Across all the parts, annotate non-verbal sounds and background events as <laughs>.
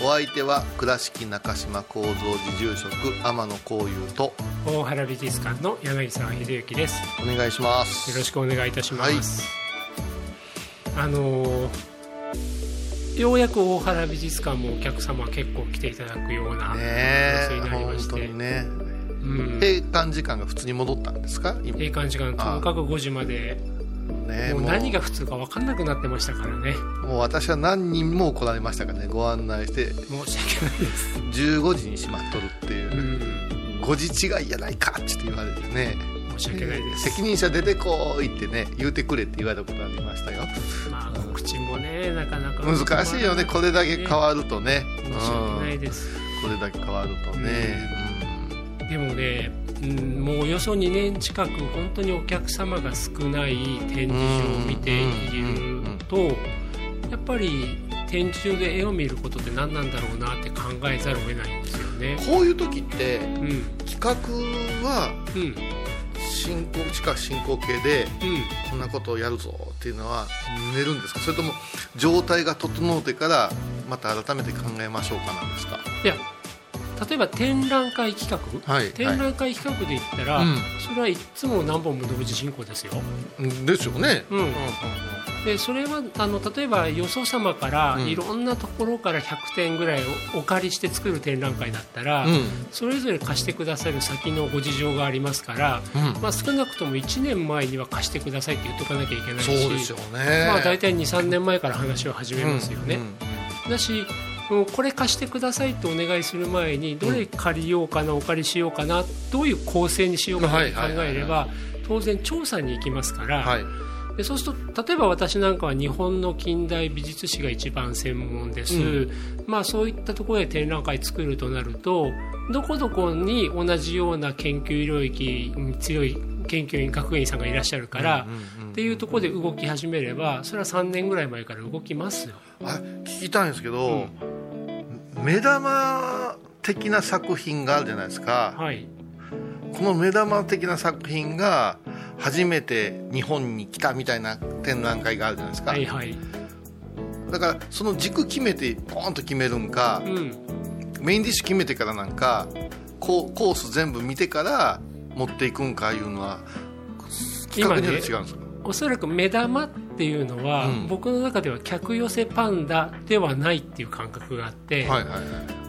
お相手は倉敷中島幸三寺住職天野幸雄と大原美術館の柳沢秀幸です。お願いします。よろしくお願いいたします、あのーようやく大原美術館もお客様結構来ていただくようなねえ形になりま本して、当にね。うん、閉館時間が普通に戻ったんですか？今。閉館時間ともかく5時までねもう。何が普通か分かんなくなってましたからね。もう私は何人も来られましたからねご案内して。申し訳ないです、15時に閉まっとるっていう。う、ん、5時違いやないかって言われてね。申し訳ないです。責任者出てこいってね言うてくれって言われたことありましたよ。まあ告知もねなかなか。難しいよねこれだけ変わるとね。申し訳ないです、うん。これだけ変わるとね、でもね、うん、もうおよそ2年近く本当にお客様が少ない展示場を見ているとやっぱり展示場で絵を見ることって何なんだろうなって考えざるを得ないんですよね。こういう時ってうん。企画は進行近く進行形でこんなことをやるぞっていうのは寝るんですか？それとも状態が整ってからまた改めて考えましょうかなんですか？いや例えば展覧会企画、はい。展覧会企画で言ったら、うん。それはいつも何本も同時進行ですよ。ですよね。うん。でそれはあの例えばよそ様からうん。いろんなところから100点ぐらいおお借りして作る展覧会だったら、うん。それぞれ貸してくださる先のご事情がありますから、うん。まあ、少なくとも1年前には貸してくださいって言っとかなきゃいけないしそうですよねまあ、大体23年前から話を始めますよね。だしもうこれ貸してくださいとお願いする前にどれ借りようかな、お借りしようかなどういう構成にしようかなって考えれば当然調査に行きますから、はい。でそうすると例えば私なんかは日本の近代美術史が一番専門です、うん。まあ、そういったところで展覧会作るとなるとどこどこに同じような研究領域に強い研究員学芸員さんがいらっしゃるから、っていうところで動き始めればそれは3年ぐらい前から動きますよ。あ聞きたいんですけど、目玉的な作品があるじゃないですか、はい。この目玉的な作品が初めて日本に来たみたいな展覧会があるじゃないですか、はいはい。だからその軸決めてポーンと決めるんかう、ん。メインディッシュ決めてからなんかこうコース全部見てから持っていくんかいうのは企画によって違うんですか、おそらく目玉っていうのは、うん。僕の中では客寄せパンダではないっていう感覚があって、はいはいはい。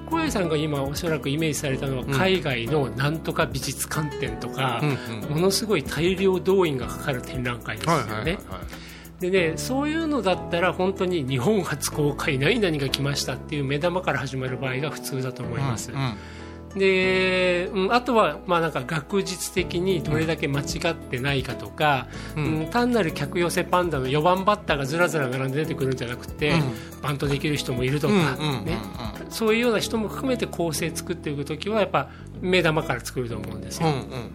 小林さんが今おそらくイメージされたのはん。海外のなんとか美術館展とか、うんうん。ものすごい大量動員がかかる展覧会ですよね。はいはいはいはい。でねそういうのだったら本当に日本初公開何々が来ましたっていう目玉から始まる場合が普通だと思います。うんで、うん、あとはまあなんか学術的にどれだけ間違ってないかとか、ううんん単なる客寄せパンダの4番バッターがずらずら並んで出てくるんじゃなくて、うん。バントできる人もいるとか、ね、そういうような人も含めて構成作っていく時はやっぱ目玉から作ると思うんですよ、うんうん。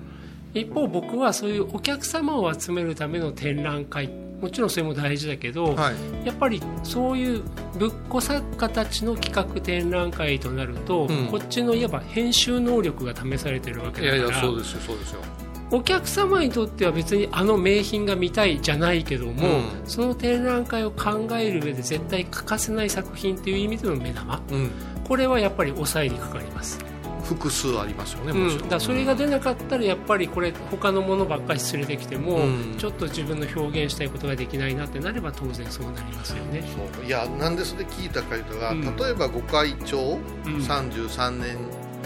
一方僕はそういうお客様を集めるための展覧会もちろんそれも大事だけど、はい。やっぱりそういうぶっこ作家たちの企画展覧会となると、うん。こっちのいわば編集能力が試されてるわけいやだからいやそうですよそうですよ。お客様にとっては別にあの名品が見たいじゃないけども、うん。その展覧会を考える上で絶対欠かせない作品という意味での目玉うん。これはやっぱり抑えにかかります、複数ありますよねうん、だそれが出なかったらやっぱりこれ他のものばっかり連れてきても、うん。ちょっと自分の表現したいことができないなってなれば当然そうなりますよね。そう。いやなんでそれ聞いたか言うたら、うん。例えば御開帳、うん33年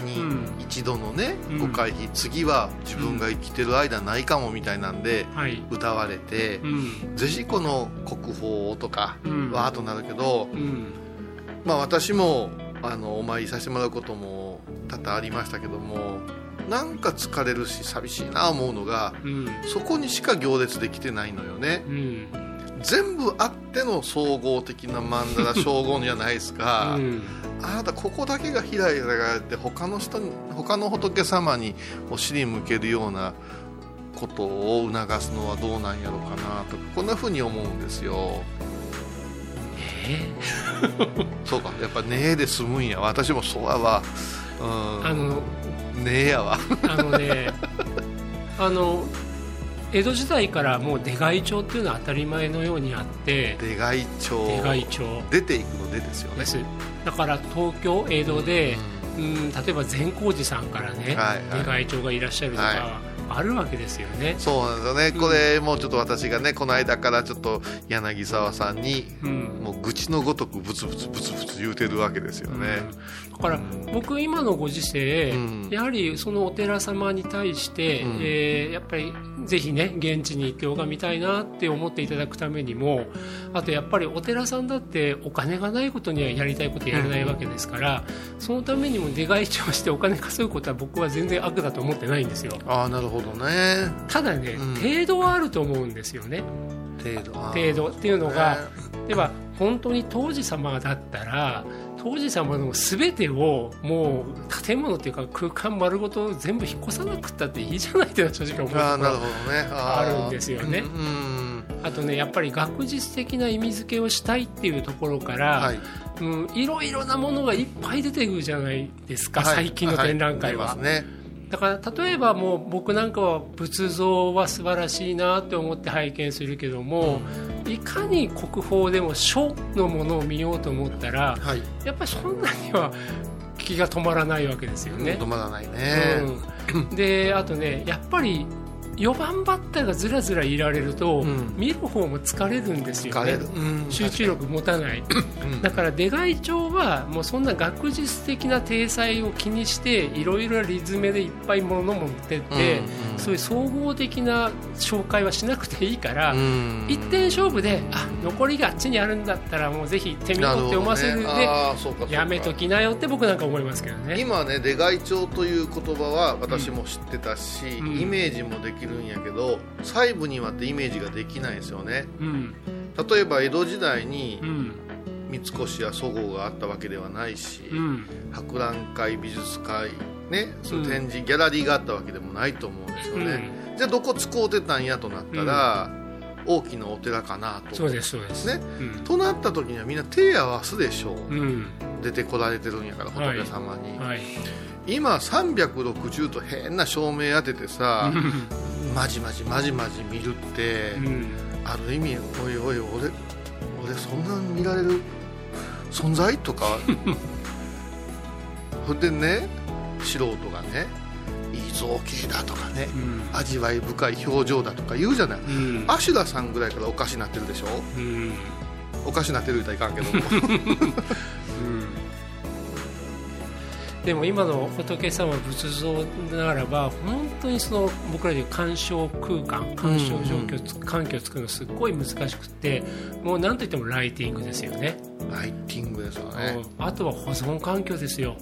にうん一度のね、うん。ご会費次は自分が生きてる間ないかもみたいなんではい。歌われてう、ん。ぜひこの国宝をとか、うん。わーっとなるけど、うん。まあ、私もあのお参りさせてもらうことも多々ありましたけどもなんか疲れるし寂しいな思うのがうん。そこにしか行列できてないのよね。うん全部あっての総合的な曼荼羅荘厳じゃないですか、うん。あなたここだけが開いてられて他の人に他の仏様にお尻向けるようなことを促すのはどうなんやろうかなとかこんなふうに思うんですよえ。そうかやっぱ「ねえ」で済むんや。私もそうやわ。うん。あのねえやわ。あのね <laughs> あの江戸時代からもう出外帳っていうのは当たり前のようにあって。出外帳出外帳出ていくの出ですよね。だから東京江戸で、ううん、例えば善光寺さんからね、はいはい。出外帳がいらっしゃるとか、はあるわけですよね、そうなんですよね、これもうちょっと私がねこの間からちょっと柳沢さんにうん愚痴のごとくブツブツブツブツ言うてるわけですよね、だから僕今のご時世、うん。やはりそのお寺様に対して、うん。えーやっぱりぜひね現地に行って拝みたいなって思っていただくためにもあとやっぱりお寺さんだってお金がないことにはやりたいことやれないわけですから、そのためにも出外帳してお金稼ぐことは僕は全然悪だと思ってないんですよ。ああなるほどね。ただね、うん。程度はあると思うんですよね。程度。程度っていうのが、ね。では本当に当時様だったら当時様の全てをもう建物っていうか空間丸ごと全部引っ越さなくったっていいじゃないっていうのは正直思うところね。あるんですよね。うんあとねやっぱり学術的な意味付けをしたいっていうところから、はいうん、いろいろなものがいっぱい出てくるじゃないですか、はい。最近の展覧会は、い。出ますね。だから例えばもう僕なんかは仏像は素晴らしいなって思って拝見するけども、いかに国宝でも書のものを見ようと思ったらはい。やっぱりそんなには気が止まらないわけですよね。止まらないね、うん、であとねやっぱり4番バッターがずらずらいられると、うん。見る方も疲れるんですよね。疲れる、うん。集中力持たない。うん。だから出外帳はもうそんな学術的な体裁を気にしていろいろリズムでいっぱいもの持ってって、うんうんそういう総合的な紹介はしなくていいから、うん。一点勝負であ残りがあっちにあるんだったらもうぜひ手見なるほどねとって読ませるで、あーそうかそうか。やめときなよって僕なんか思いますけどね。今ね出外帳という言葉は私も知ってたし、うん。イメージもできるんやけど細部にはってイメージができないですよね。うん。例えば江戸時代にうん。三越やそごうがあったわけではないし、うん。博覧会美術会ねそういう展示、ギャラリーがあったわけでもないと思うんですよね、じゃあどこ使うてたんやとなったら、大きなお寺かなと。そうですそうです。ね。うん。となった時にはみんな手合わすでしょう、うん。出てこられてるんやからはい仏様に、はい。今360と変な照明当ててさ、まじまじまじまじ見るって、うん。ある意味おいおい俺俺そんな見られる存在？とか。<laughs> ほんでね素人がねいい造形だとかねうん。味わい深い表情だとか言うじゃない、うん。アシュラさんぐらいからおかしなってるでしょ？うん。おかしなってる言うたらいかんけども。<laughs> でも今の仏様仏像ならば本当にその僕らでいう鑑賞空間鑑賞状況つ、環境を作るのすっごい難しくってもう何といってもライティングですよね。ライティングですよね。うん。あとは保存環境ですよ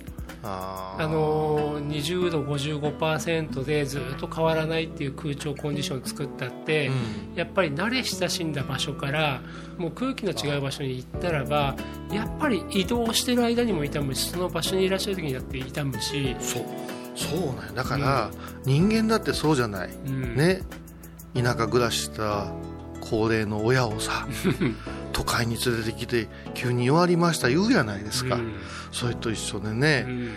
あのー20度55%でずっと変わらないっていう空調コンディションを作ったって、やっぱり慣れ親しんだ場所からもう空気の違う場所に行ったらばやっぱり移動してる間にも痛むしその場所にいらっしゃる時にだって痛むし、そう。そうなんや。だから、人間だってそうじゃない、うん。ね。田舎暮らしした高齢の親をさ <laughs> 都会に連れてきて急に弱りました言うやないですか、うん。それと一緒でね、うん。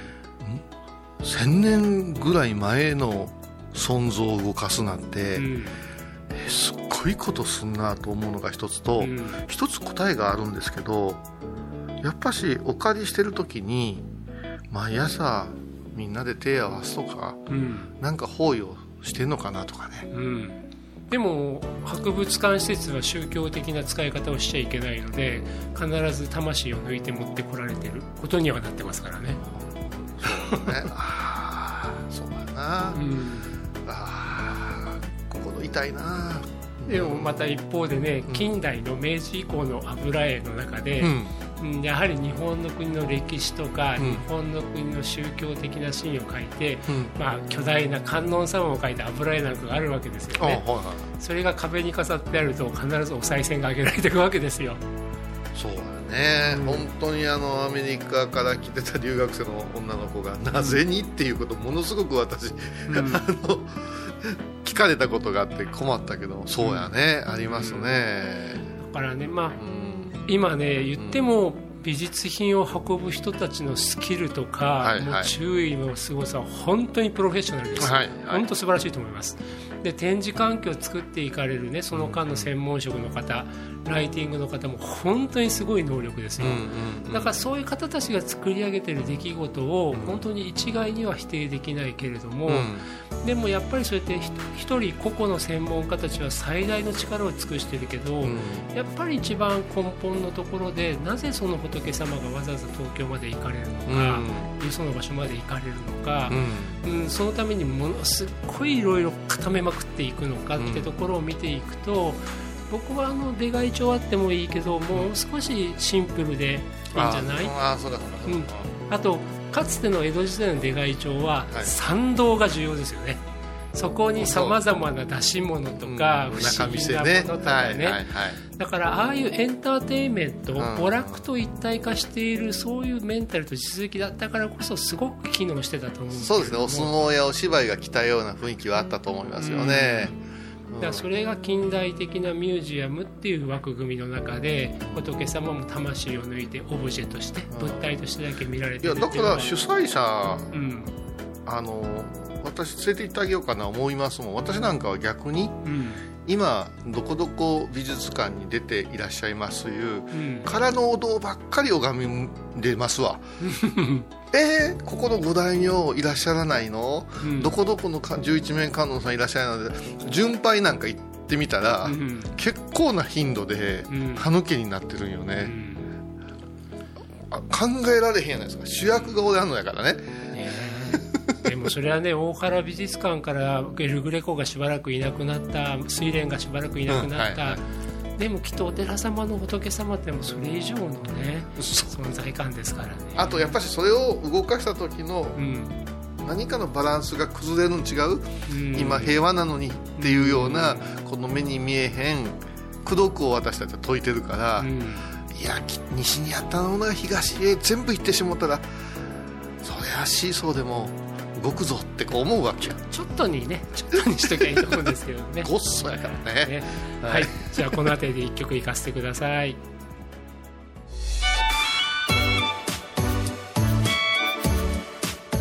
1000年ぐらい前の存像を動かすなんて、うん。えすっごいことすんなと思うのが一つと、うん。一つ答えがあるんですけどやっぱしお借りしてる時に毎朝みんなで手合わすとかうん。なんか包囲をしてんのかなとかね。うんでも博物館施設は宗教的な使い方をしちゃいけないので必ず魂を抜いて持ってこられてることにはなってますからね。ね。あな、うん。あー心痛いな。でもまた一方でねうん。近代の明治以降の油絵の中で、うんうんやはり日本の国の歴史とか、うん。日本の国の宗教的なシーンを描いて、うん。まあ、巨大な観音様を描いた油絵なんかがあるわけですよね。はいそれが壁に飾ってあると必ずお賽銭が挙げられていくわけですよ。そうだね、うん。本当にあのアメリカから来てた留学生の女の子がなぜにっていうことものすごく私、うん。<laughs> あの聞かれたことがあって困ったけどそうやね、ありますね、だからねまあうん今ね言っても美術品を運ぶ人たちのスキルとか、はいはい。もう注意のすごさは本当にプロフェッショナルです、はいはい。本当素晴らしいと思います。で展示環境を作っていかれるねその間の専門職の方ライティングの方も本当にすごい能力ですよ、うんうんだからそういう方たちが作り上げてる出来事を本当に一概には否定できないけれども、うん。でもやっぱりそうやってひ一人個々の専門家たちは最大の力を尽くしてるけど、うん。やっぱり一番根本のところでなぜその仏様がわざわざ東京まで行かれるのか、よその場所まで行かれるのかう、ん。うんそのためにものすっごいいろいろ固めまくっていくのかってところを見ていくと、僕はあの出外帳あってもいいけどもう少しシンプルでいいんじゃない？ああそうかそうかそうか、あとかつての江戸時代の出外帳ははい。参道が重要ですよね、そこにさまざまな出し物とか、うん。不思議なもね。のとかね、だからああいうエンターテインメント、ん。娯楽と一体化しているそういうメンタルと実績だったからこそすごく機能してたと思うんですそうですね。お相撲やお芝居が来たような雰囲気はあったと思いますよね、だからそれが近代的なミュージアムっていう枠組みの中で仏様も魂を抜いてオブジェとして物体としてだけ見られていやだるいうのはから主催者うん。あの私連れて行ってあげようかな思いますもん。私なんかは逆にうん今どこどこ美術館に出ていらっしゃいますいううん。空のお堂ばっかり拝みでますわ。<laughs> えー、ここの五大名いらっしゃらないの、うん。どこどこのか十一面観音さんいらっしゃらないの？で巡拝なんか行ってみたら、うん。結構な頻度でうん。歯抜けになってるんようね、ん。あ考えられへんやないですか。主役が俺あんのやからね。ねえでもそれはね大原美術館からエルグレコがしばらくいなくなった睡蓮がしばらくいなくなった、うんはいはでもきっとお寺様の仏様ってもうそれ以上のね存在感ですからね。あとやっぱりそれを動かした時のうん。何かのバランスが崩れるの違う、うん。今平和なのにっていうようなこの目に見えへん功徳を私たちは解いてるから、うん。いやき西にあったものが東へ全部行ってしもたらそりゃシーソーでも動くぞってこう思うわけよちょっとにねちょっとにしときゃいいと思うんですけどね。ごっそやからね。ね。ははい。い、じゃあこの辺りで一曲いかせてください。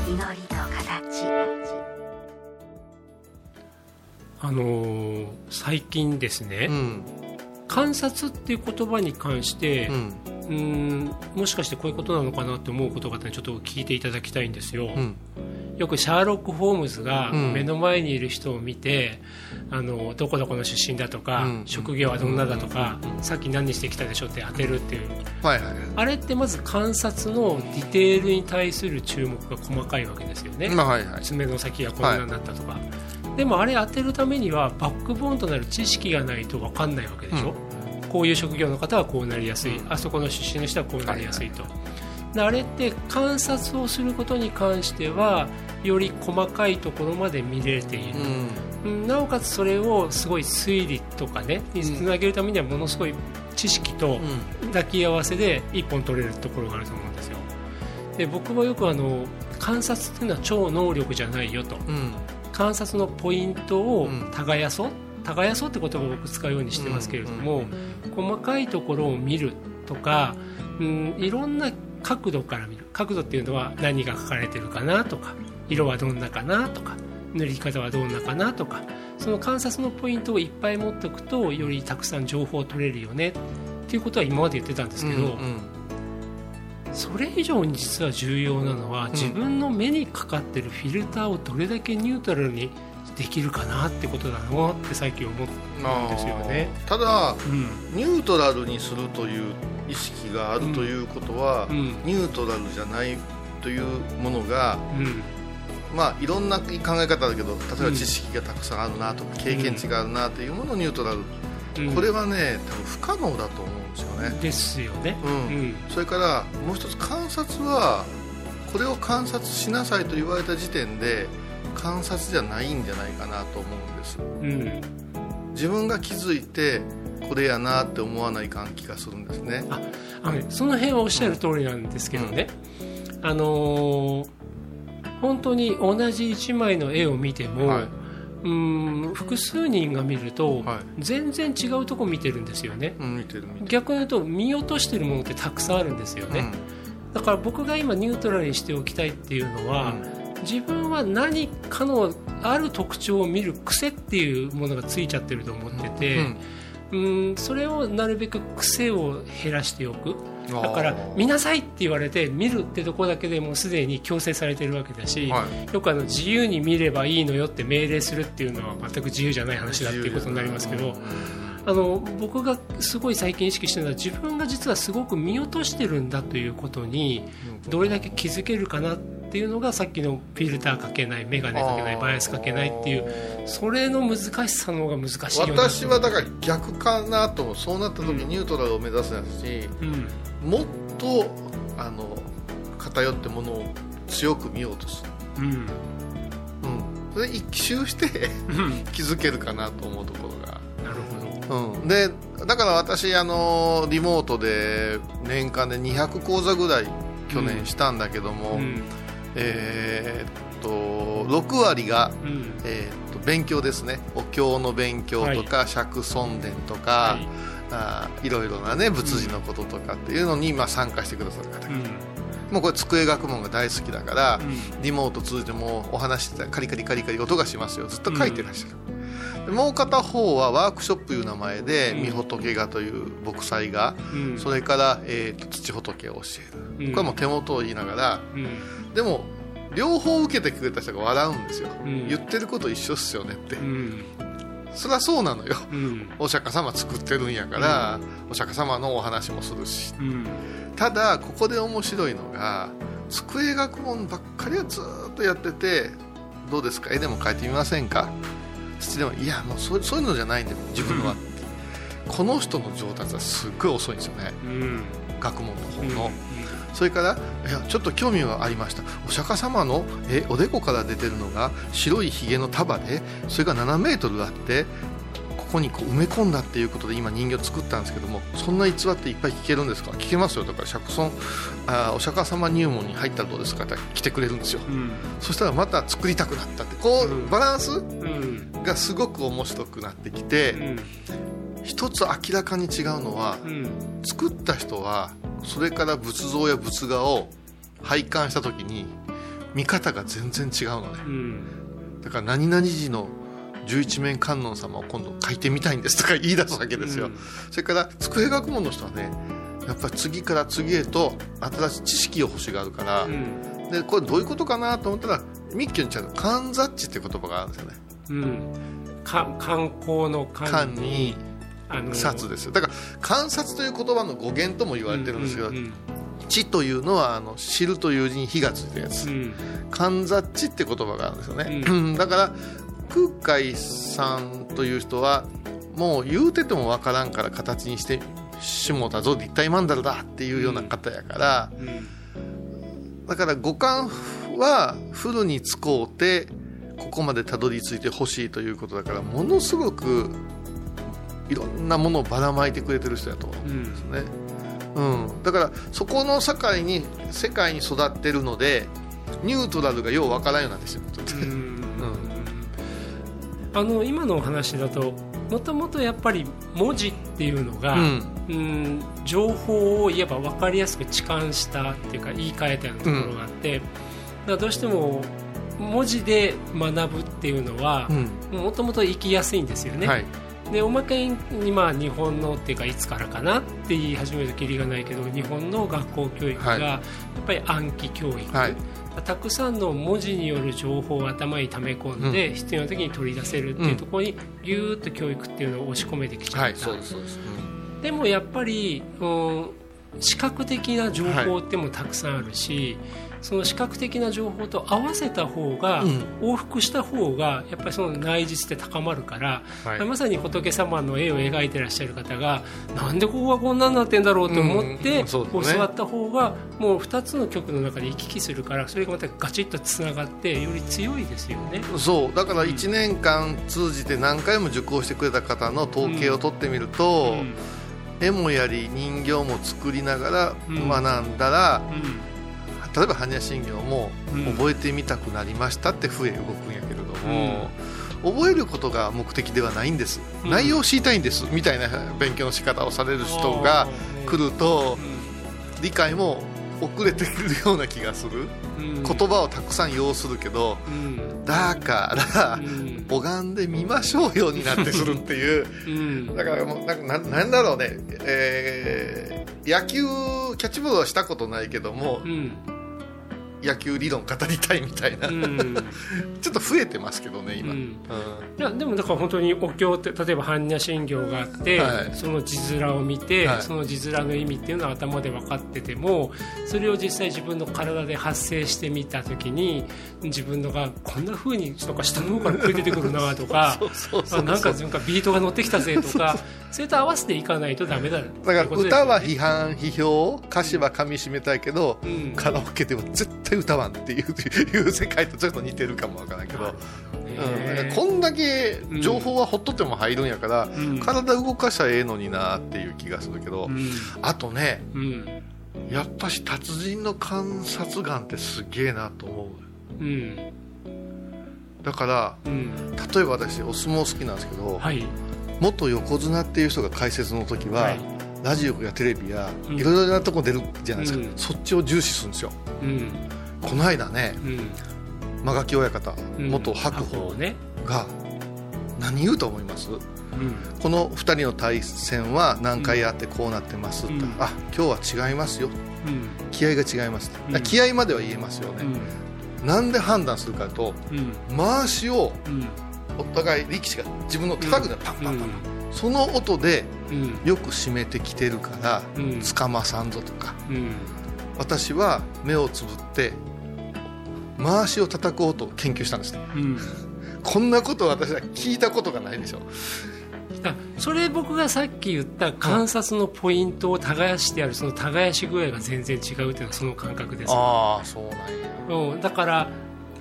祈りと形。あのー最近ですね、うん。観察っていう言葉に関して、うん。うーんもしかしてこういうことなのかなって思うことがあったらちょっと聞いていただきたいんですよ、うんよくシャーロック・ホームズがうん。目の前にいる人を見て、あのどこどこの出身だとか、うん。職業はどんなだとか、さっき何してきたでしょって当てるっていう。はいはいあれってまず観察のディテールに対する注目が細かいわけですよね、まあはいはい。爪の先がこんなになったとか、でもあれ当てるためにはバックボーンとなる知識がないと分かんないわけでしょ、こういう職業の方はこうなりやすい、うん。あそこの出身の人はこうなりやすいと、であれって観察をすることに関してはより細かいところまで見れている、うん。うんなおかつそれをすごい推理とかねにつなげるためにはものすごい知識と抱き合わせで一本取れるところがあると思うんですよ。で僕はよくあの観察っていうのは超能力じゃないよと。うん。観察のポイントをうん。耕そう。耕そうって言葉を僕使うようにしてますけれども、細かいところを見るとか、うん、いろんな角度から見る。角度っていうのは何が書かれてるかなとか色はどんなかなとか塗り方はどんなかなとかその観察のポイントをいっぱい持っておくとよりたくさん情報を取れるよねっていうことは今まで言ってたんですけど、うんそれ以上に実は重要なのは、ん自分の目にかかってるフィルターをどれだけニュートラルにできるかなってことだなって最近思ったんですよね。ただうん。ニュートラルにするという意識があるということは、うん。ニュートラルじゃないというものがうんまあいろんな考え方だけど例えば知識がたくさんあるなとか、経験値があるなというものをニュートラル、うん。これはね多分不可能だと思うんですよね、ですよね。うん。うん。それからもう一つ観察はこれを観察しなさいと言われた時点で観察じゃないんじゃないかなと思うんです。うん。自分が気づいてこれやなって思わないかん気がするんですね。あのねその辺はおっしゃる通りなんですけどね、あのー本当に同じ1枚の絵を見ても、はい。うーん複数人が見ると、はい。全然違うとこ見てるんですよね。うん逆に言うと見落としてるものってたくさんあるんですよね、だから僕が今ニュートラルにしておきたいっていうのは、自分は何かのある特徴を見る癖っていうものがついちゃってると思ってて、うん。うん。それをなるべく癖を減らしておく。うんだから見なさいって言われて見るってとこだけでもうすでに強制されてるわけだし、はい。よくあの自由に見ればいいのよって命令するっていうのは全く自由じゃない話だっていうことになりますけどあの僕がすごい最近意識してるのは自分が実はすごく見落としてるんだということにどれだけ気づけるかなっていうのがさっきのフィルターかけない眼鏡かけないバイアスかけないっていうそれの難しさの方が難しい私はだから逆かなとそうなった時ニュートラルを目指すやつし、うんもっとあの偏ってものを強く見ようとする、うん。うん、それ一周してうん。<laughs> 気づけるかなと思うところが。なるほど。うん、でだから私あのリモートで年間で200講座ぐらい去年したんだけども、うん。えーっと6割が、うん。えーっと勉強ですね。お経の勉強とか、釈尊伝とか、はいあーいろいろなね仏事のこととかっていうのに今参加してくださる方。が、うん。もうこれ机学問が大好きだから、うん。リモート通じてもお話してたらカリカリカリカリ音がしますよ。ずっと書いてらっしゃる、でもう片方はワークショップいう名前でうん。御仏画という牧祭画、うん。それから、えーと土仏を教える、うん。これはもう手元を言いながらうん。でも両方受けてくれた人が笑うんですよ、うん。言ってること一緒っすよねって、うんそりゃそうなのよ。うん。お釈迦様作ってるんやから、お釈迦様のお話もするし。うん。ただここで面白いのが机学問ばっかりをずーっとやっててどうですか？絵でも描いてみませんか？土でもいやもうそうそういうのじゃないんだよ自分は、この人の上達はすっごい遅いんですよね。うん。学問の方の、それからいやちょっと興味がありました。お釈迦様のえおでこから出てるのが白いひげの束でそれが7メートルあってここにこう埋め込んだっていうことで今人形作ったんですけどもそんな逸話っていっぱい聞けるんですか？聞けますよ。だから釈尊あーお釈迦様入門に入ったらどうですか？って来てくれるんですよ。うん。そしたらまた作りたくなったってこう、うん。バランスうん。がすごく面白くなってきて、うん。一つ明らかに違うのはうん。作った人はそれから仏像や仏画を拝観した時に見方が全然違うのね。うん。だから何々寺の十一面観音様を今度書いてみたいんですとか言い出すわけですよ、うん。それから机学問の人はねやっぱり次から次へと新しい知識を欲しがるから、うん。でこれどういうことかなと思ったら密教にちゃんと観察地って言葉があるんですよね。うん。か観光の観にあの察ですよ。だから観察という言葉の語源とも言われてるんですけど、うんうん知というのはあの知るという字に火がついたやつ、うん。観察知って言葉があるんですよね、う <clears throat> だから空海さんという人はもう言うててもわからんから形にしてしもたぞ立体曼荼羅だっていうような方やから、うん。だから五感はフルに使うてここまでたどり着いてほしいということだからものすごくいろんなものをばらまいてくれてる人だと思うんですね、うん、だからそこの境に世界に育ってるのでニュートラルがようわからんようになってしまってて、うん。あの今のお話だともともとやっぱり文字っていうのが、うん。うん情報を言えば分かりやすく痴漢したっていうか言い換えたようなところがあって、だからどうしても文字で学ぶっていうのはうん。もともと生きやすいんですよね、はいでおまけにまあ日本のっていうかいつからかなって言い始めるときりがないけど日本の学校教育がはい。やっぱり暗記教育、はい。たくさんの文字による情報を頭に溜め込んで、必要な時に取り出せるっていうところにぎゅーっと教育っていうのを押し込めてきちゃった、はいそうでもやっぱり、うん、視覚的な情報ってもたくさんあるし、その視覚的な情報と合わせた方が、うん。往復した方がやっぱりその内実って高まるから、はい。まさに仏様の絵を描いてらっしゃる方がなんでここがこんなになってんだろうと思って、うんねこう座った方がもう2つの曲の中で行き来するからそれがまたガチッとつながってより強いですよね。そう。だから1年間通じて何回も受講してくれた方の統計を取ってみると、うん。絵もやり人形も作りながうん。ら学んだら、うん例えば般若心経もうん。覚えてみたくなりましたって笛動くんやけれども、覚えることが目的ではないんです、うん。内容を知りたいんです。みたいな勉強の仕方をされる人が来ると理解も遅れてくるような気がする。うん。言葉をたくさん要するけどうん。だからうん。拝んでみましょうよになってくるっていう。うん。だからもうななんだろうね、えー野球キャッチボールはしたことないけどもうん野球理論語りたいみたいな、うん。<laughs> ちょっと増えてますけどね今、うん。うん。いやでもだから本当にお経って例えば般若心経があって、はい。その字面を見て、はい。その字面の意味っていうのは頭で分かっててもそれを実際自分の体で発生してみた時に自分のがこんな風になんか下の方から声出てくるなとかなんかなんかビートが乗ってきたぜとかそれと合わせていかないとダメだだから歌は批判批評歌詞は噛み締めたいけど、うん。カラオケでは絶対歌わんっていういう世界とちょっと似てるかもわからんけど、うん、だからこんだけ情報はほっとっても入るんやから、うん。体動かしたらええのになっていう気がするけど、うん。あとねうん。やっぱし達人の観察眼ってすげえなと思う。うん。だからうん。例えば私お相撲好きなんですけど、はい。元横綱っていう人が解説の時は、はい。ラジオやテレビやうん。いろいろなとこ出るじゃないですか、うん。そっちを重視するんですよ。うんこの間ねうん。間垣親方、うん。元白鵬ね。が何言うと思います？うん。この2人の対戦は何回やってこうなってますって、うん。あ今日は違いますよ。うん。気合が違いますっ気合までは言えますよね、なんで判断するかとうん。回しをうん。お互い力士が自分の高くなる。パンパンパン、その音でうん。よく締めてきてるからうん。つかまさんぞとか。うん私は目をつぶって回しを叩く音を研究したんですね。うん。こんなこと私は聞いたことがないでしょ。あそれ僕がさっき言った観察のポイントを耕してあるその耕し具合が全然違うっていうのはその感覚です、ああそうなんや。うん、だから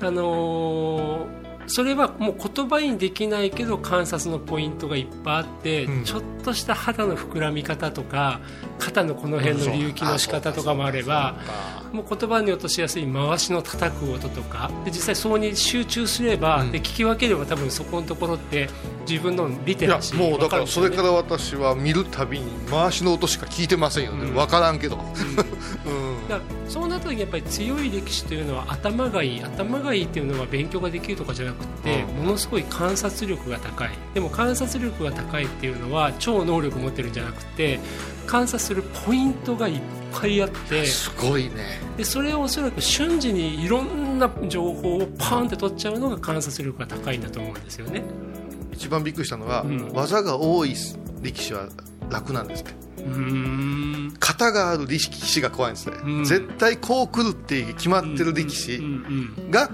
あのーそれはもう言葉にできないけど観察のポイントがいっぱいあって、うん。ちょっとした肌の膨らみ方とか肩のこの辺の隆起の仕方とかもあればもう言葉に落としやすい回しの叩く音とかで実際そこに集中すれば、うん。で聞き分ければ多分そこのところって自分のリテいやラシーもうだからそれわから私は見るたびに回しの音しか聞いてませんよね、うん。分からんけど、うん <laughs> そうなった時にやっぱり強い歴史というのは頭がいい頭がいいっていうのは勉強ができるとかじゃなくて、うん。ものすごい観察力が高い。でも観察力が高いっていうのは超能力持ってるんじゃなくて観察するポイントがいっぱいあってすごいね。でそれをおそらく瞬時にいろんな情報をパーンって取っちゃうのが観察力が高いんだと思うんですよね。一番びっくりしたのは、うん。技が多い力士は楽なんですって。うーん型がある力士が怖いんですね、うん。絶対こう来るって決まってる力うん士うんが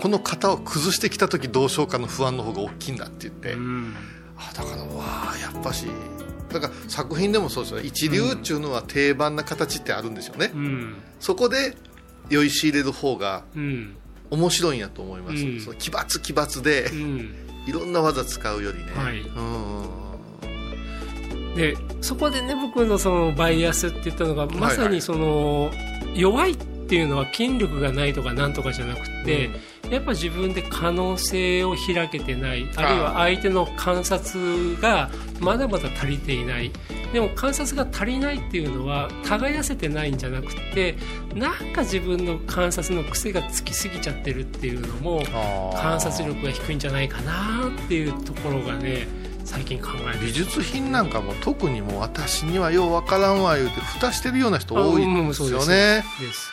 この型を崩してきた時どうしようかの不安の方が大きいんだって言って、うん。あだからわあやっぱしだから作品でもそうですよ。ね一流っていうのは定番な形ってあるんですよね、うん。そこで酔いし入れる方がうん。面白いんやと思います、うん。その奇抜奇抜でうん。<laughs> いろんな技使うよりね、はい。うんでそこでね僕のそのバイアスって言ったのがまさにその弱いっていうのは筋力がないとかなんとかじゃなくて、やっぱ自分で可能性を開けてない。あ。るいは相手の観察がまだまだ足りていない。でも観察が足りないっていうのは耕せてないんじゃなくてなんか自分の観察の癖がつきすぎちゃってるっていうのも観察力が低いんじゃないかなっていうところがね最近考えて美術品なんかも特にもう私にはようわからんわ言うて蓋してるような人多いんですよね。です、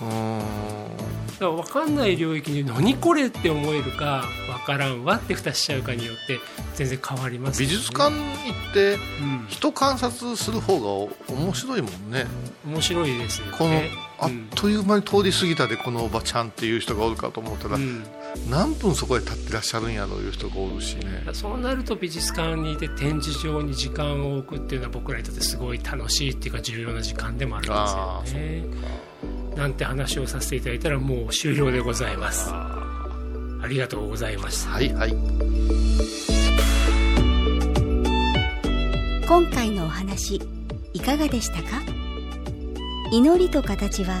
うん、うん。だから分かんない領域に何これって思えるか分からんわって蓋しちゃうかによって全然変わります、美ね、術館行ってうん。人観察する方がお面白いもんね。面白いですよね。このあっうんという間に通り過ぎたでこのおばちゃんっていう人がおるかと思ったら、うん何分そこで立ってらっしゃるんやろういう人がおるしね。そうなると美術館にいて展示場に時間を置くっていうのは僕らにとってすごい楽しいっていうか重要な時間でもあるんですよね。なんて話をさせていただいたらもう終了でございます。ありがとうございましたはいはい。今回のお話いかがでしたか？祈りと形は